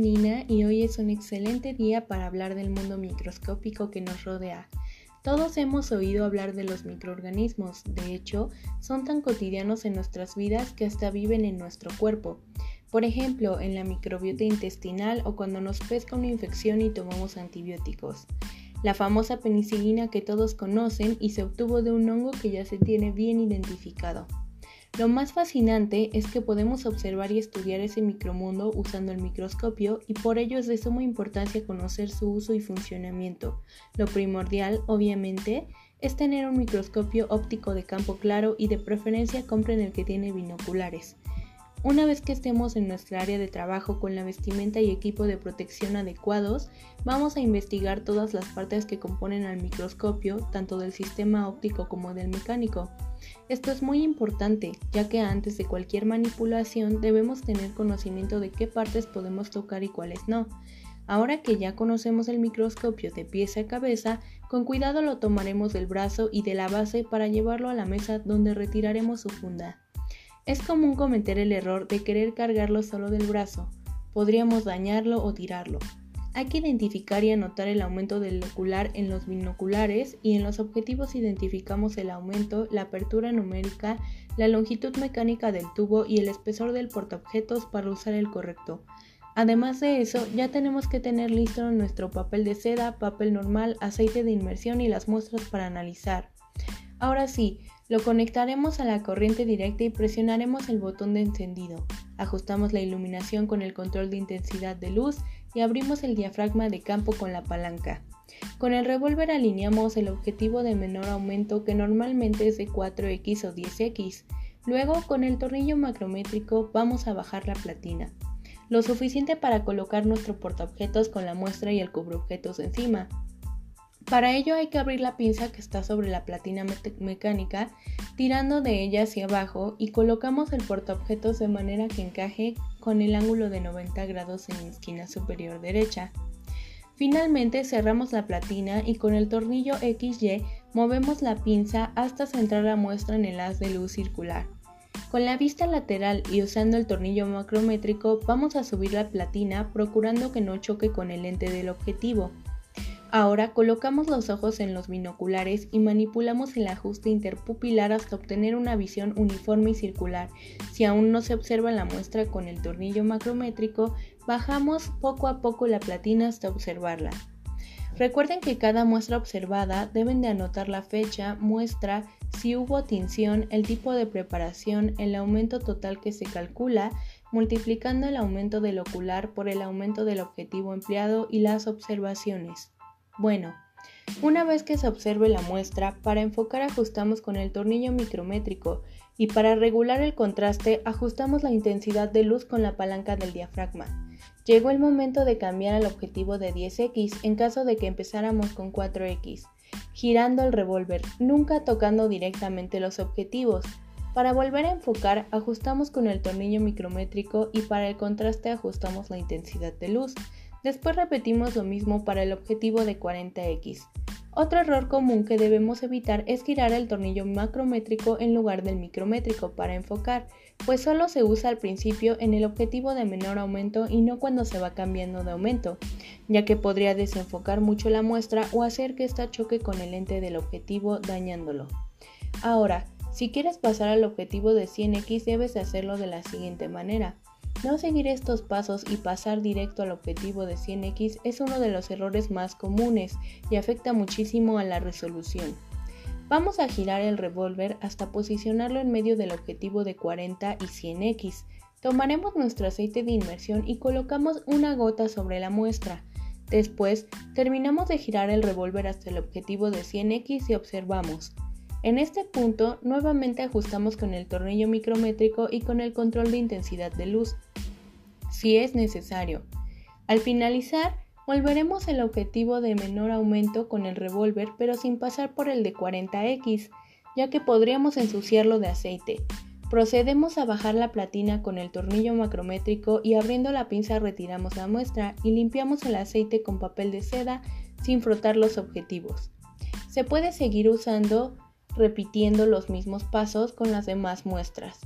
Nina y hoy es un excelente día para hablar del mundo microscópico que nos rodea. Todos hemos oído hablar de los microorganismos, de hecho, son tan cotidianos en nuestras vidas que hasta viven en nuestro cuerpo. Por ejemplo, en la microbiota intestinal o cuando nos pesca una infección y tomamos antibióticos. La famosa penicilina que todos conocen y se obtuvo de un hongo que ya se tiene bien identificado. Lo más fascinante es que podemos observar y estudiar ese micromundo usando el microscopio y por ello es de suma importancia conocer su uso y funcionamiento. Lo primordial, obviamente, es tener un microscopio óptico de campo claro y de preferencia compren el que tiene binoculares. Una vez que estemos en nuestra área de trabajo con la vestimenta y equipo de protección adecuados, vamos a investigar todas las partes que componen al microscopio, tanto del sistema óptico como del mecánico. Esto es muy importante, ya que antes de cualquier manipulación debemos tener conocimiento de qué partes podemos tocar y cuáles no. Ahora que ya conocemos el microscopio de pieza a cabeza, con cuidado lo tomaremos del brazo y de la base para llevarlo a la mesa donde retiraremos su funda. Es común cometer el error de querer cargarlo solo del brazo. Podríamos dañarlo o tirarlo. Hay que identificar y anotar el aumento del ocular en los binoculares y en los objetivos identificamos el aumento, la apertura numérica, la longitud mecánica del tubo y el espesor del portaobjetos para usar el correcto. Además de eso, ya tenemos que tener listo nuestro papel de seda, papel normal, aceite de inmersión y las muestras para analizar. Ahora sí, lo conectaremos a la corriente directa y presionaremos el botón de encendido. Ajustamos la iluminación con el control de intensidad de luz y abrimos el diafragma de campo con la palanca. Con el revólver alineamos el objetivo de menor aumento que normalmente es de 4x o 10x. Luego con el tornillo macrométrico vamos a bajar la platina, lo suficiente para colocar nuestro portaobjetos con la muestra y el cubreobjetos encima. Para ello hay que abrir la pinza que está sobre la platina mecánica, tirando de ella hacia abajo y colocamos el portaobjetos de manera que encaje con el ángulo de 90 grados en la esquina superior derecha. Finalmente cerramos la platina y con el tornillo XY movemos la pinza hasta centrar la muestra en el haz de luz circular. Con la vista lateral y usando el tornillo macrométrico vamos a subir la platina procurando que no choque con el lente del objetivo. Ahora colocamos los ojos en los binoculares y manipulamos el ajuste interpupilar hasta obtener una visión uniforme y circular. Si aún no se observa la muestra con el tornillo macrométrico, bajamos poco a poco la platina hasta observarla. Recuerden que cada muestra observada deben de anotar la fecha, muestra, si hubo tinción, el tipo de preparación, el aumento total que se calcula, multiplicando el aumento del ocular por el aumento del objetivo empleado y las observaciones. Bueno, una vez que se observe la muestra, para enfocar ajustamos con el tornillo micrométrico y para regular el contraste ajustamos la intensidad de luz con la palanca del diafragma. Llegó el momento de cambiar al objetivo de 10x en caso de que empezáramos con 4x, girando el revólver, nunca tocando directamente los objetivos. Para volver a enfocar ajustamos con el tornillo micrométrico y para el contraste ajustamos la intensidad de luz. Después repetimos lo mismo para el objetivo de 40x. Otro error común que debemos evitar es girar el tornillo macrométrico en lugar del micrométrico para enfocar, pues solo se usa al principio en el objetivo de menor aumento y no cuando se va cambiando de aumento, ya que podría desenfocar mucho la muestra o hacer que ésta choque con el lente del objetivo dañándolo. Ahora, si quieres pasar al objetivo de 100x debes de hacerlo de la siguiente manera. No seguir estos pasos y pasar directo al objetivo de 100x es uno de los errores más comunes y afecta muchísimo a la resolución. Vamos a girar el revólver hasta posicionarlo en medio del objetivo de 40 y 100x. Tomaremos nuestro aceite de inmersión y colocamos una gota sobre la muestra. Después, terminamos de girar el revólver hasta el objetivo de 100x y observamos. En este punto, nuevamente ajustamos con el tornillo micrométrico y con el control de intensidad de luz, si es necesario. Al finalizar, volveremos el objetivo de menor aumento con el revólver, pero sin pasar por el de 40x, ya que podríamos ensuciarlo de aceite. Procedemos a bajar la platina con el tornillo macrométrico y abriendo la pinza retiramos la muestra y limpiamos el aceite con papel de seda sin frotar los objetivos. Se puede seguir usando repitiendo los mismos pasos con las demás muestras.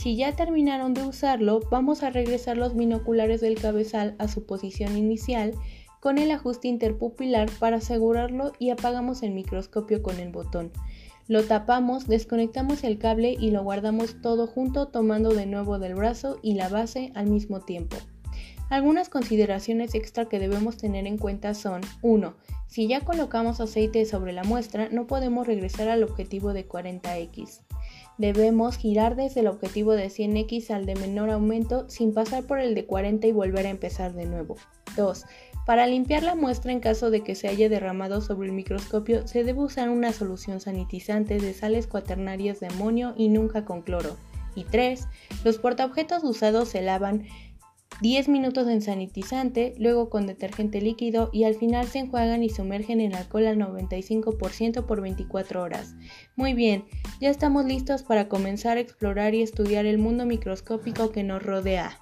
Si ya terminaron de usarlo, vamos a regresar los binoculares del cabezal a su posición inicial con el ajuste interpupilar para asegurarlo y apagamos el microscopio con el botón. Lo tapamos, desconectamos el cable y lo guardamos todo junto tomando de nuevo del brazo y la base al mismo tiempo. Algunas consideraciones extra que debemos tener en cuenta son 1. Si ya colocamos aceite sobre la muestra, no podemos regresar al objetivo de 40x. Debemos girar desde el objetivo de 100x al de menor aumento sin pasar por el de 40 y volver a empezar de nuevo. 2. Para limpiar la muestra en caso de que se haya derramado sobre el microscopio, se debe usar una solución sanitizante de sales cuaternarias de amonio y nunca con cloro. Y 3. Los portaobjetos usados se lavan 10 minutos en sanitizante, luego con detergente líquido y al final se enjuagan y sumergen en alcohol al 95% por 24 horas. Muy bien, ya estamos listos para comenzar a explorar y estudiar el mundo microscópico que nos rodea.